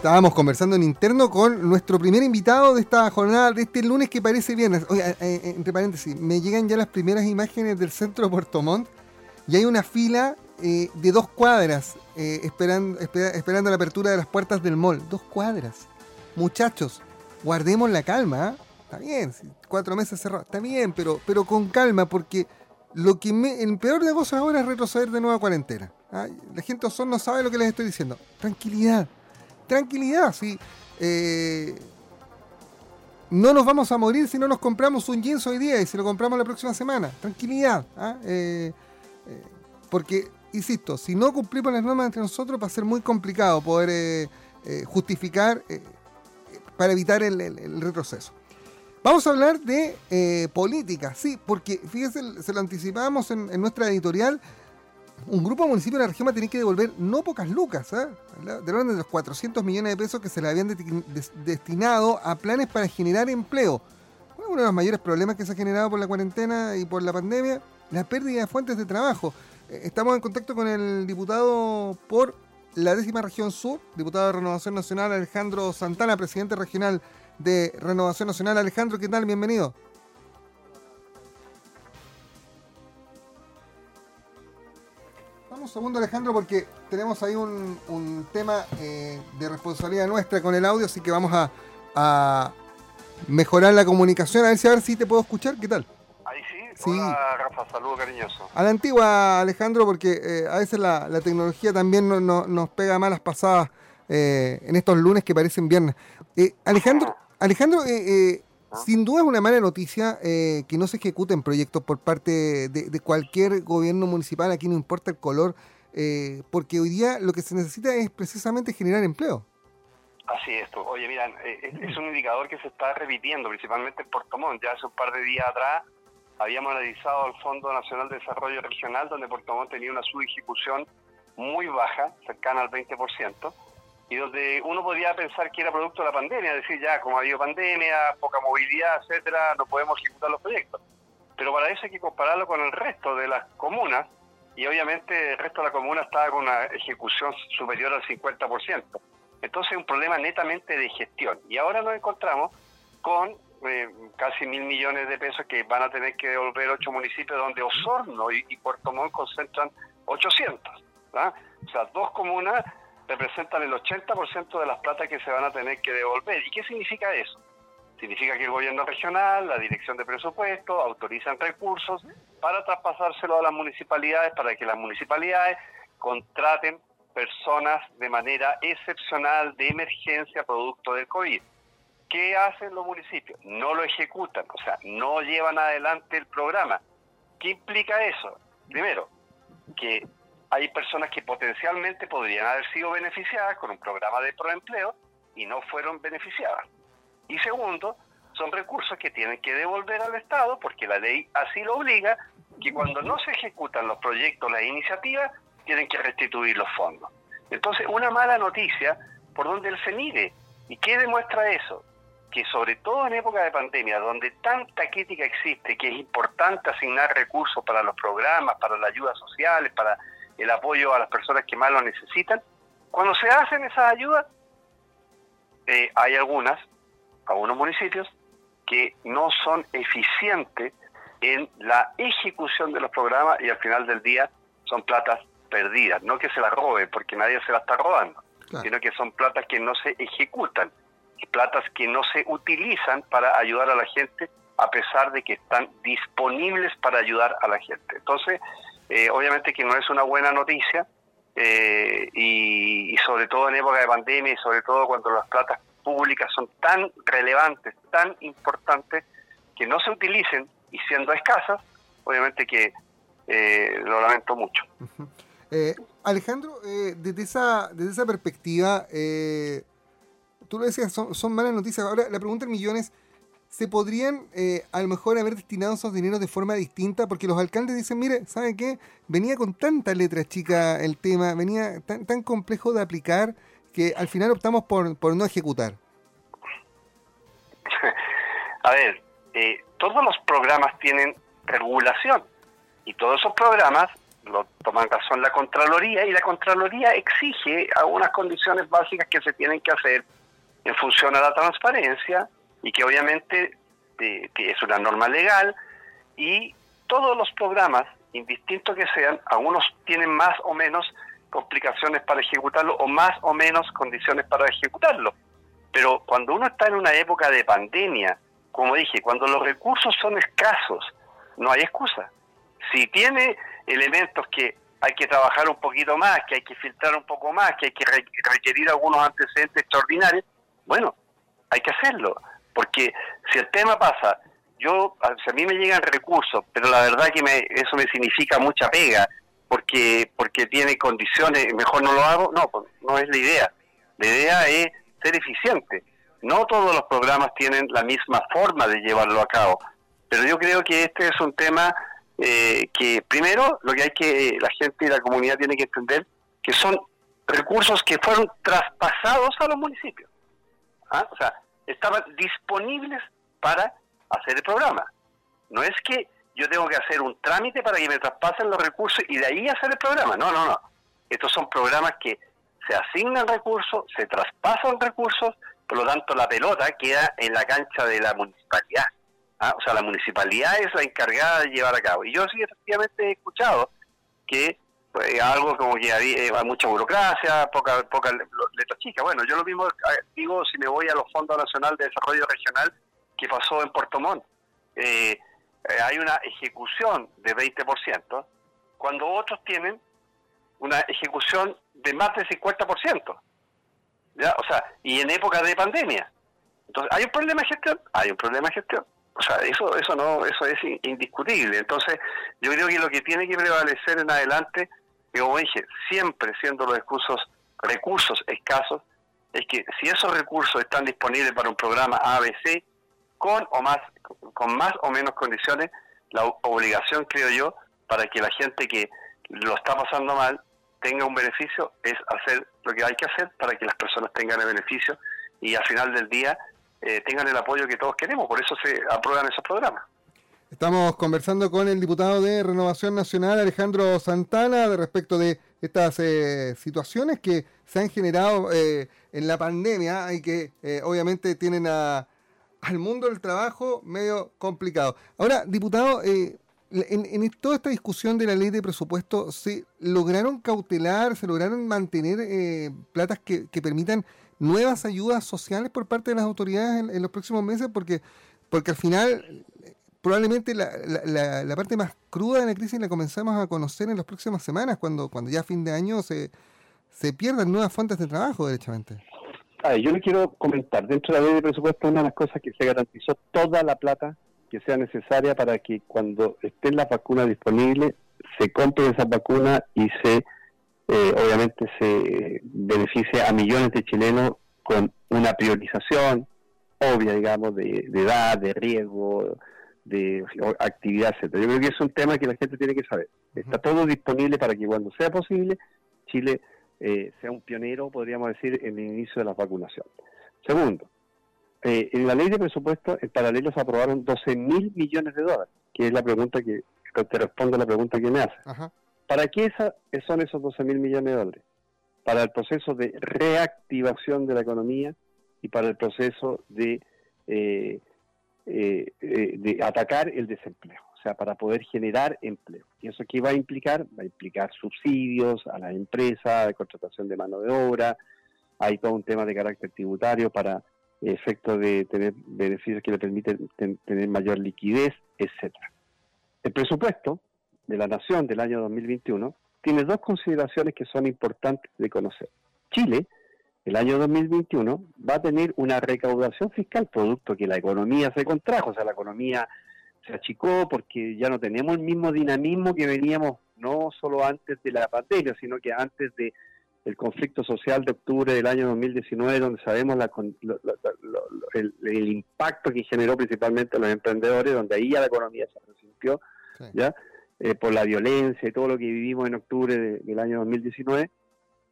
Estábamos conversando en interno con nuestro primer invitado de esta jornada, de este lunes que parece viernes. Oiga, eh, eh, entre paréntesis, me llegan ya las primeras imágenes del centro de Puerto Montt y hay una fila eh, de dos cuadras esperando, la apertura de las puertas del mall. Dos cuadras. Muchachos, guardemos la calma. Está bien, cuatro meses cerrados. Está bien, pero, pero con calma porque lo que me, el peor de cosas ahora es retroceder de nueva cuarentena. ¿ah? La gente Osorno no sabe lo que les estoy diciendo. Tranquilidad tranquilidad, sí. Eh, no nos vamos a morir si no nos compramos un jeans hoy día y si lo compramos la próxima semana. Tranquilidad. ¿ah? Eh, eh, porque, insisto, si no cumplimos las normas entre nosotros va a ser muy complicado poder justificar para evitar el, retroceso. Vamos a hablar de política, sí, porque fíjense, se lo anticipábamos en, en nuestra editorial un grupo de municipios de la región va a tener que devolver no pocas lucas, ¿eh? de orden de los 400 millones de pesos que se le habían destinado a planes para generar empleo. Uno de los mayores problemas que se ha generado por la cuarentena y por la pandemia, la pérdida de fuentes de trabajo. Eh, estamos en contacto con el diputado por la décima región sur, diputado de Renovación Nacional Alejandro Santana, presidente regional de Renovación Nacional. Alejandro, ¿qué tal? Bienvenido. Segundo, Alejandro, porque tenemos ahí un, tema eh, de responsabilidad nuestra con el audio, así que vamos a, mejorar la comunicación. A ver si a ver si te puedo escuchar. ¿Qué tal? Ahí sí. sí. Hola, Rafa, saludo cariñoso. A la antigua, Alejandro, porque eh, a veces la, tecnología también nos pega malas pasadas eh, en estos lunes que parecen viernes. Alejandro, Alejandro, sin duda es una mala noticia eh, que no se ejecuten proyectos por parte de, cualquier gobierno municipal, aquí no importa el color, eh, porque hoy día lo que se necesita es precisamente generar empleo. Así es, oye, mira, eh, es un indicador que se está repitiendo, principalmente en Puerto Montt. Ya hace un par de días atrás habíamos analizado el Fondo Nacional de Desarrollo Regional, donde Puerto Montt tenía una subejecución muy baja, cercana al 20% y donde uno podría pensar que era producto de la pandemia, decir ya, como ha habido pandemia, poca movilidad, etcétera, no podemos ejecutar los proyectos. Pero para eso hay que compararlo con el resto de las comunas, y obviamente el resto de la comuna estaba con una ejecución superior al 50%. Entonces es un problema netamente de gestión. Y ahora nos encontramos con eh, casi mil millones de pesos que van a tener que devolver ocho municipios donde Osorno y, Puerto Montt concentran 800. O sea, dos comunas representan el 80% de las plata que se van a tener que devolver. ¿Y qué significa eso? Significa que el gobierno regional, la dirección de presupuesto, autorizan recursos para traspasárselo a las municipalidades, para que las municipalidades contraten personas de manera excepcional de emergencia producto del COVID. ¿Qué hacen los municipios? No lo ejecutan, o sea, no llevan adelante el programa. ¿Qué implica eso? Primero, que hay personas que potencialmente podrían haber sido beneficiadas con un programa de proempleo y no fueron beneficiadas. Y segundo, son recursos que tienen que devolver al Estado porque la ley así lo obliga, que cuando no se ejecutan los proyectos, las iniciativas, tienen que restituir los fondos. Entonces, una mala noticia por donde él se mide. ¿Y qué demuestra eso? Que sobre todo en época de pandemia, donde tanta crítica existe, que es importante asignar recursos para los programas, para las ayudas sociales, para el apoyo a las personas que más lo necesitan. Cuando se hacen esas ayudas, eh, hay algunas, algunos municipios, que no son eficientes en la ejecución de los programas y al final del día son platas perdidas. No que se las roben, porque nadie se las está robando, sino que son platas que no se ejecutan, platas que no se utilizan para ayudar a la gente a pesar de que están disponibles para ayudar a la gente. Entonces, eh, obviamente que no es una buena noticia eh, y, sobre todo en época de pandemia y sobre todo cuando las platas públicas son tan relevantes, tan importantes, que no se utilicen y siendo escasas, obviamente que eh, lo lamento mucho. Alejandro, desde, esa, desde esa perspectiva, tú lo decías, son, son malas noticias. Ahora, la pregunta del millón es, se podrían eh, a lo mejor haber destinado esos dineros de forma distinta, porque los alcaldes dicen, mire, ¿sabe qué? Venía con tanta letra chica el tema, venía tan, tan complejo de aplicar, que al final optamos por, por no ejecutar. A ver, eh, todos los programas tienen regulación y todos esos programas lo toman razón la Contraloría y la Contraloría exige algunas condiciones básicas que se tienen que hacer en función a la transparencia y que obviamente eh, es una norma legal y todos los programas, indistintos que sean, algunos tienen más o menos complicaciones para ejecutarlo o más o menos condiciones para ejecutarlo. Pero cuando uno está en una época de pandemia, como dije, cuando los recursos son escasos, no hay excusa. Si tiene elementos que hay que trabajar un poquito más, que hay que filtrar un poco más, que hay que requerir algunos antecedentes extraordinarios, bueno, hay que hacerlo. Porque si el tema pasa, yo, a mí me llegan recursos, pero la verdad que me, eso me significa mucha pega, porque porque tiene condiciones, mejor no lo hago, no, pues, no es la idea. La idea es ser eficiente. No todos los programas tienen la misma forma de llevarlo a cabo, pero yo creo que este es un tema eh, que primero lo que hay que la gente y la comunidad tiene que entender que son recursos que fueron traspasados a los municipios. ¿Ah? O sea, estaban disponibles para hacer el programa. No es que yo tengo que hacer un trámite para que me traspasen los recursos y de ahí hacer el programa. No, no, no. Estos son programas que se asignan recursos, se traspasan recursos, por lo tanto la pelota queda en la cancha de la municipalidad. ¿ah? O sea, la municipalidad es la encargada de llevar a cabo. Y yo sí efectivamente he escuchado que pues, algo como que eh, mucha burocracia, poca, poca letra chica. Bueno, yo lo mismo eh, digo si me voy a los Fondos Nacional de Desarrollo Regional que pasó en Puerto Montt. Eh, hay una ejecución de 20%, cuando otros tienen una ejecución de más del 50%. ¿ya? O sea, y en época de pandemia. Entonces, ¿hay un problema de gestión? Hay un problema de gestión. O sea, eso, eso no, eso es indiscutible. Entonces, yo creo que lo que tiene que prevalecer en adelante como dije, siempre siendo los recursos, recursos escasos, es que si esos recursos están disponibles para un programa ABC, con o más, con más o menos condiciones, la obligación, creo yo, para que la gente que lo está pasando mal tenga un beneficio, es hacer lo que hay que hacer para que las personas tengan el beneficio y al final del día eh, tengan el apoyo que todos queremos. Por eso se aprueban esos programas. Estamos conversando con el diputado de Renovación Nacional, Alejandro Santana, de respecto de estas eh, situaciones que se han generado eh, en la pandemia y que eh, obviamente tienen a, al mundo del trabajo medio complicado. Ahora, diputado, en, en, toda esta discusión de la ley de presupuesto, ¿se lograron cautelar, se lograron mantener platas que, que, permitan nuevas ayudas sociales por parte de las autoridades en, en los próximos meses? Porque, porque al final probablemente la, la, parte más cruda de la crisis la comenzamos a conocer en las próximas semanas, cuando, cuando ya a fin de año se, se pierdan nuevas fuentes de trabajo, derechamente. yo le quiero comentar, dentro de la ley de presupuesto, una de las cosas que se garantizó toda la plata que sea necesaria para que cuando estén las vacunas disponibles, se compre esa vacuna y se, eh, obviamente, se beneficie a millones de chilenos con una priorización obvia, digamos, de, de edad, de riesgo, de actividad, etcétera. Yo creo que es un tema que la gente tiene que saber. Está todo disponible para que cuando sea posible Chile eh, sea un pionero, podríamos decir, en el inicio de la vacunación. Segundo, eh, en la ley de presupuesto, en paralelo se aprobaron 12 mil millones de dólares, que es la pregunta que te respondo a la pregunta que me hace. ¿Para qué esa, son esos 12 mil millones de dólares? Para el proceso de reactivación de la economía y para el proceso de eh, eh, eh, de atacar el desempleo, o sea, para poder generar empleo. ¿Y eso qué va a implicar? Va a implicar subsidios a las empresas, de contratación de mano de obra, hay todo un tema de carácter tributario para efecto de tener beneficios que le permiten tener mayor liquidez, etcétera. El presupuesto de la Nación del año 2021 tiene dos consideraciones que son importantes de conocer. Chile el año 2021 va a tener una recaudación fiscal producto que la economía se contrajo, o sea, la economía se achicó porque ya no tenemos el mismo dinamismo que veníamos no solo antes de la pandemia, sino que antes de el conflicto social de octubre del año 2019, donde sabemos la, el, impacto que generó principalmente a los emprendedores, donde ahí ya la economía se resintió, ¿ya? Eh, por la violencia y todo lo que vivimos en octubre del año 2019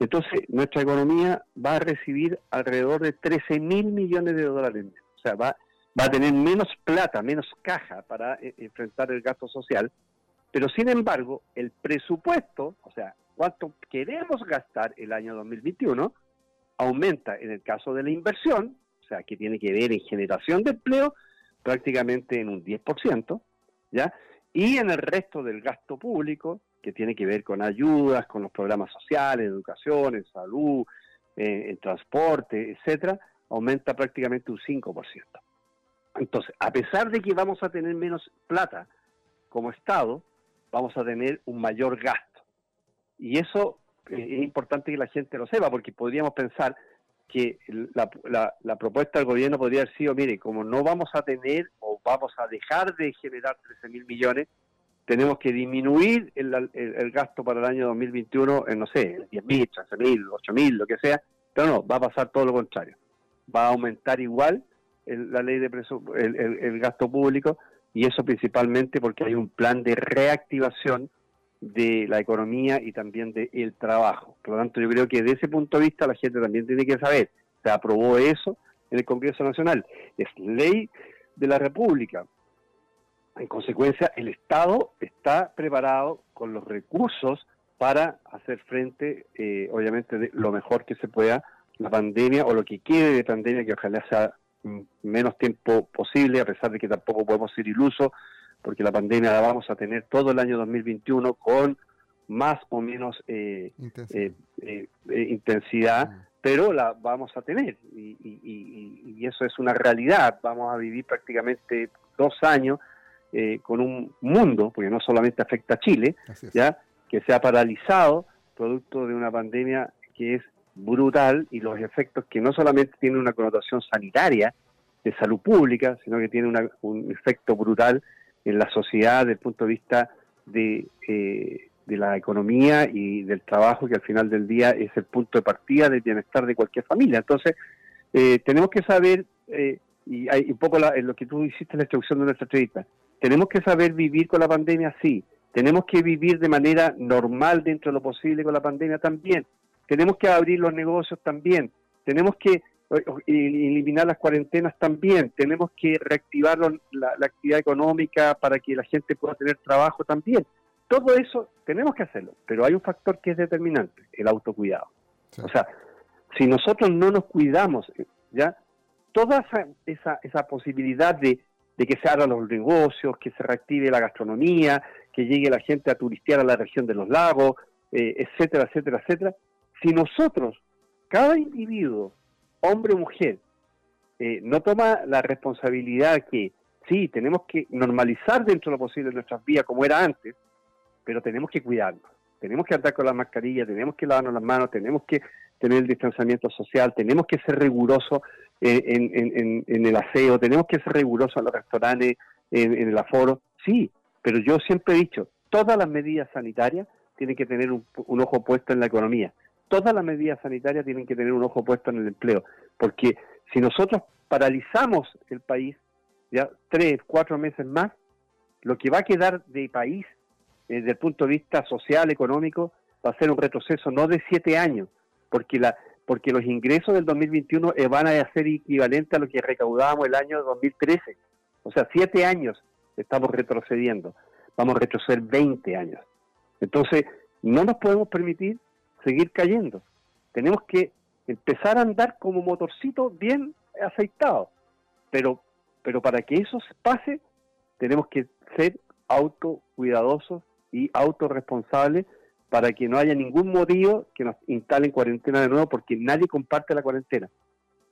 entonces, nuestra economía va a recibir alrededor de 13 mil millones de dólares. O sea, va, va a tener menos plata, menos caja para eh, enfrentar el gasto social. Pero sin embargo, el presupuesto, o sea, cuánto queremos gastar el año 2021, aumenta en el caso de la inversión, o sea, que tiene que ver en generación de empleo, prácticamente en un 10%, ¿ya? Y en el resto del gasto público, que tiene que ver con ayudas, con los programas sociales, educación, en salud, eh, en transporte, etcétera, aumenta prácticamente un 5%. Entonces, a pesar de que vamos a tener menos plata como Estado, vamos a tener un mayor gasto. Y eso eh, es importante que la gente lo sepa, porque podríamos pensar que la, la, propuesta del gobierno podría haber sido, mire, como no vamos a tener o vamos a dejar de generar 13 mil millones, tenemos que disminuir el, el, gasto para el año 2021 en, no sé, 10 mil, 13 mil, 8 mil, lo que sea, pero no, va a pasar todo lo contrario. Va a aumentar igual la ley de el, el gasto público y eso principalmente porque hay un plan de reactivación de la economía y también del trabajo. Por lo tanto, yo creo que desde ese punto de vista la gente también tiene que saber, se aprobó eso en el Congreso Nacional, es ley de la República. En consecuencia, el Estado está preparado con los recursos para hacer frente, eh, obviamente, de lo mejor que se pueda la pandemia o lo que quede de pandemia, que ojalá sea menos tiempo posible, a pesar de que tampoco podemos ser ilusos, porque la pandemia la vamos a tener todo el año 2021 con más o menos eh, intensidad, eh, mm. pero la vamos a tener y, y, eso es una realidad. Vamos a vivir prácticamente dos años con un mundo, porque no solamente afecta a Chile, ya que se ha paralizado producto de una pandemia que es brutal y los efectos que no solamente tienen una connotación sanitaria de salud pública, sino que tiene un efecto brutal en la sociedad desde el punto de vista de, eh, de la economía y del trabajo, que al final del día es el punto de partida del bienestar de cualquier familia. Entonces, eh, tenemos que saber, eh, y hay un poco en lo que tú hiciste en la introducción de nuestra entrevista, tenemos que saber vivir con la pandemia, sí, tenemos que vivir de manera normal dentro de lo posible con la pandemia también, tenemos que abrir los negocios también, tenemos que eliminar las cuarentenas también, tenemos que reactivar la, actividad económica para que la gente pueda tener trabajo también. Todo eso tenemos que hacerlo, pero hay un factor que es determinante, el autocuidado. O sea, si nosotros no nos cuidamos, ya toda esa, esa, posibilidad de, que se abran los negocios, que se reactive la gastronomía, que llegue la gente a turistear a la región de los lagos, eh, etcétera, etcétera, etcétera, si nosotros, cada individuo, hombre o mujer, eh, no toma la responsabilidad que sí, tenemos que normalizar dentro de lo posible nuestras vidas como era antes, pero tenemos que cuidarnos. Tenemos que andar con la mascarilla, tenemos que lavarnos las manos, tenemos que tener el distanciamiento social, tenemos que ser rigurosos en, el aseo, tenemos que ser rigurosos en los restaurantes, en, el aforo. Sí, pero yo siempre he dicho, todas las medidas sanitarias tienen que tener un ojo puesto en la economía. Todas las medidas sanitarias tienen que tener un ojo puesto en el empleo, porque si nosotros paralizamos el país ya tres, cuatro meses más, lo que va a quedar de país eh, desde el punto de vista social, económico, va a ser un retroceso no de siete años, porque la porque los ingresos del 2021 eh, van a ser equivalentes a lo que recaudábamos el año 2013. O sea, siete años estamos retrocediendo. Vamos a retroceder 20 años. Entonces, no nos podemos permitir seguir cayendo. Tenemos que empezar a andar como motorcito bien aceitado. Pero, pero para que eso pase, tenemos que ser autocuidadosos y autorresponsables para que no haya ningún motivo que nos instalen cuarentena de nuevo, porque nadie comparte la cuarentena.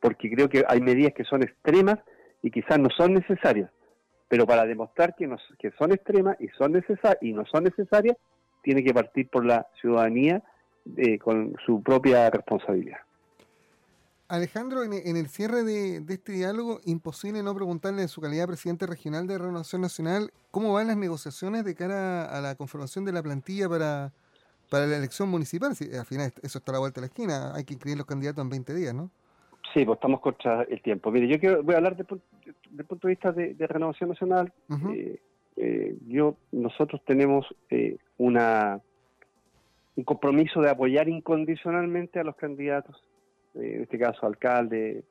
Porque creo que hay medidas que son extremas y quizás no son necesarias. Pero para demostrar que, nos, que son extremas y, son necesarias y no son necesarias, tiene que partir por la ciudadanía eh, con su propia responsabilidad. Alejandro, en, el cierre de, este diálogo, imposible no preguntarle en su calidad de presidente regional de Renovación Nacional cómo van las negociaciones de cara a la conformación de la plantilla para, para la elección municipal. Si, al final eso está a la vuelta de la esquina, hay que inscribir los candidatos en 20 días, ¿no? Sí, pues estamos contra el tiempo. Mire, yo quiero, voy a hablar desde el punto de vista de, Renovación Nacional. Eh, eh, yo, nosotros tenemos una un compromiso de apoyar incondicionalmente a los candidatos, eh, en este caso alcalde,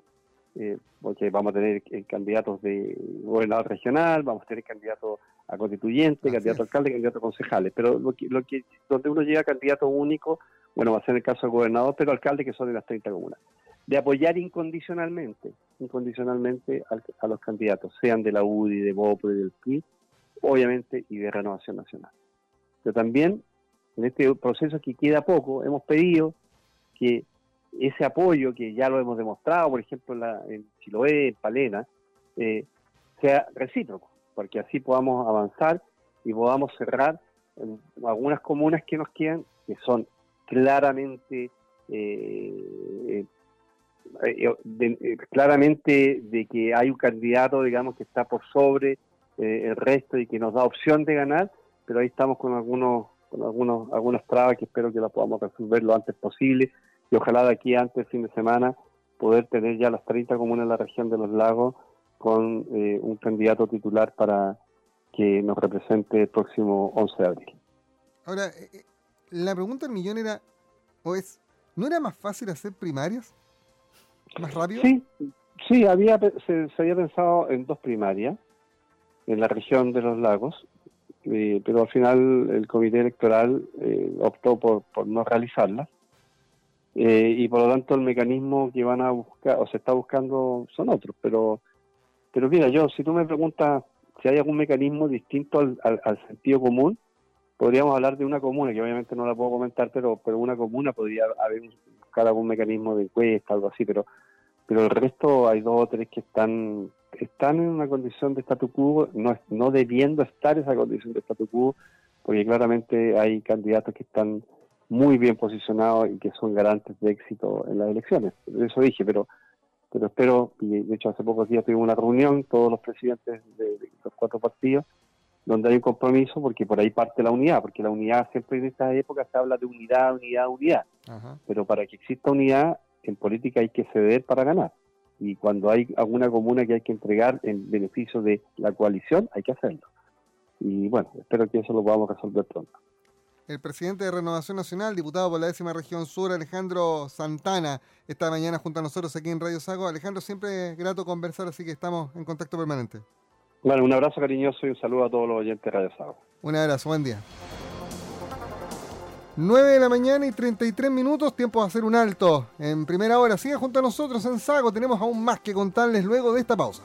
eh, porque vamos a tener eh, candidatos de gobernador regional, vamos a tener candidatos a constituyente, candidato a alcalde, candidato a concejales, pero lo que, lo que, donde uno llega candidato único, bueno, va a ser el caso del gobernador, pero alcalde que son de las 30 comunas, de apoyar incondicionalmente, incondicionalmente a, los candidatos, sean de la UDI, de BOPRE, del PRI, obviamente, y de Renovación Nacional. Pero también, en este proceso que queda poco, hemos pedido que ese apoyo que ya lo hemos demostrado, por ejemplo, en, la, en Chiloé, en Palena, eh, sea recíproco, porque así podamos avanzar y podamos cerrar algunas comunas que nos quedan, que son claramente eh, eh, claramente de que hay un candidato, digamos, que está por sobre el resto y que nos da opción de ganar, pero ahí estamos con algunos con algunos algunas trabas que espero que las podamos resolver lo antes posible y ojalá de aquí antes del fin de semana poder tener ya las 30 comunas en la región de los lagos con eh, un candidato titular para que nos represente el próximo 11 de abril. Ahora, eh, eh, la pregunta del millón era, o es, ¿no era más fácil hacer primarias? ¿Más rápido? Sí, sí había, se, había pensado en dos primarias en la región de los lagos, pero al final el comité electoral optó por, por no realizarlas eh, y por lo tanto el mecanismo que van a buscar o se está buscando son otros. Pero, pero mira, yo, si tú me preguntas si hay algún mecanismo distinto al, al, sentido común, podríamos hablar de una comuna, que obviamente no la puedo comentar, pero, pero una comuna podría haber buscar algún mecanismo de encuesta, algo así, pero, pero el resto hay dos o tres que están están en una condición de statu quo, no, no debiendo estar esa condición de statu quo, porque claramente hay candidatos que están muy bien posicionados y que son garantes de éxito en las elecciones. Eso dije, pero pero espero, y de hecho hace pocos días tuvimos una reunión, todos los presidentes de, los cuatro partidos, donde hay un compromiso, porque por ahí parte la unidad, porque la unidad siempre en esta época se habla de unidad, unidad, unidad. Pero para que exista unidad, en política hay que ceder para ganar. Y cuando hay alguna comuna que hay que entregar en beneficio de la coalición, hay que hacerlo. Y bueno, espero que eso lo podamos resolver pronto el presidente de Renovación Nacional, diputado por la décima región sur, Alejandro Santana, esta mañana junto a nosotros aquí en Radio Sago. Alejandro, siempre grato conversar, así que estamos en contacto permanente. Bueno, un abrazo cariñoso y un saludo a todos los oyentes de Radio Sago. Un abrazo, buen día. 9 de la mañana y 33 minutos, tiempo de hacer un alto. En primera hora, sigue junto a nosotros en Sago, tenemos aún más que contarles luego de esta pausa.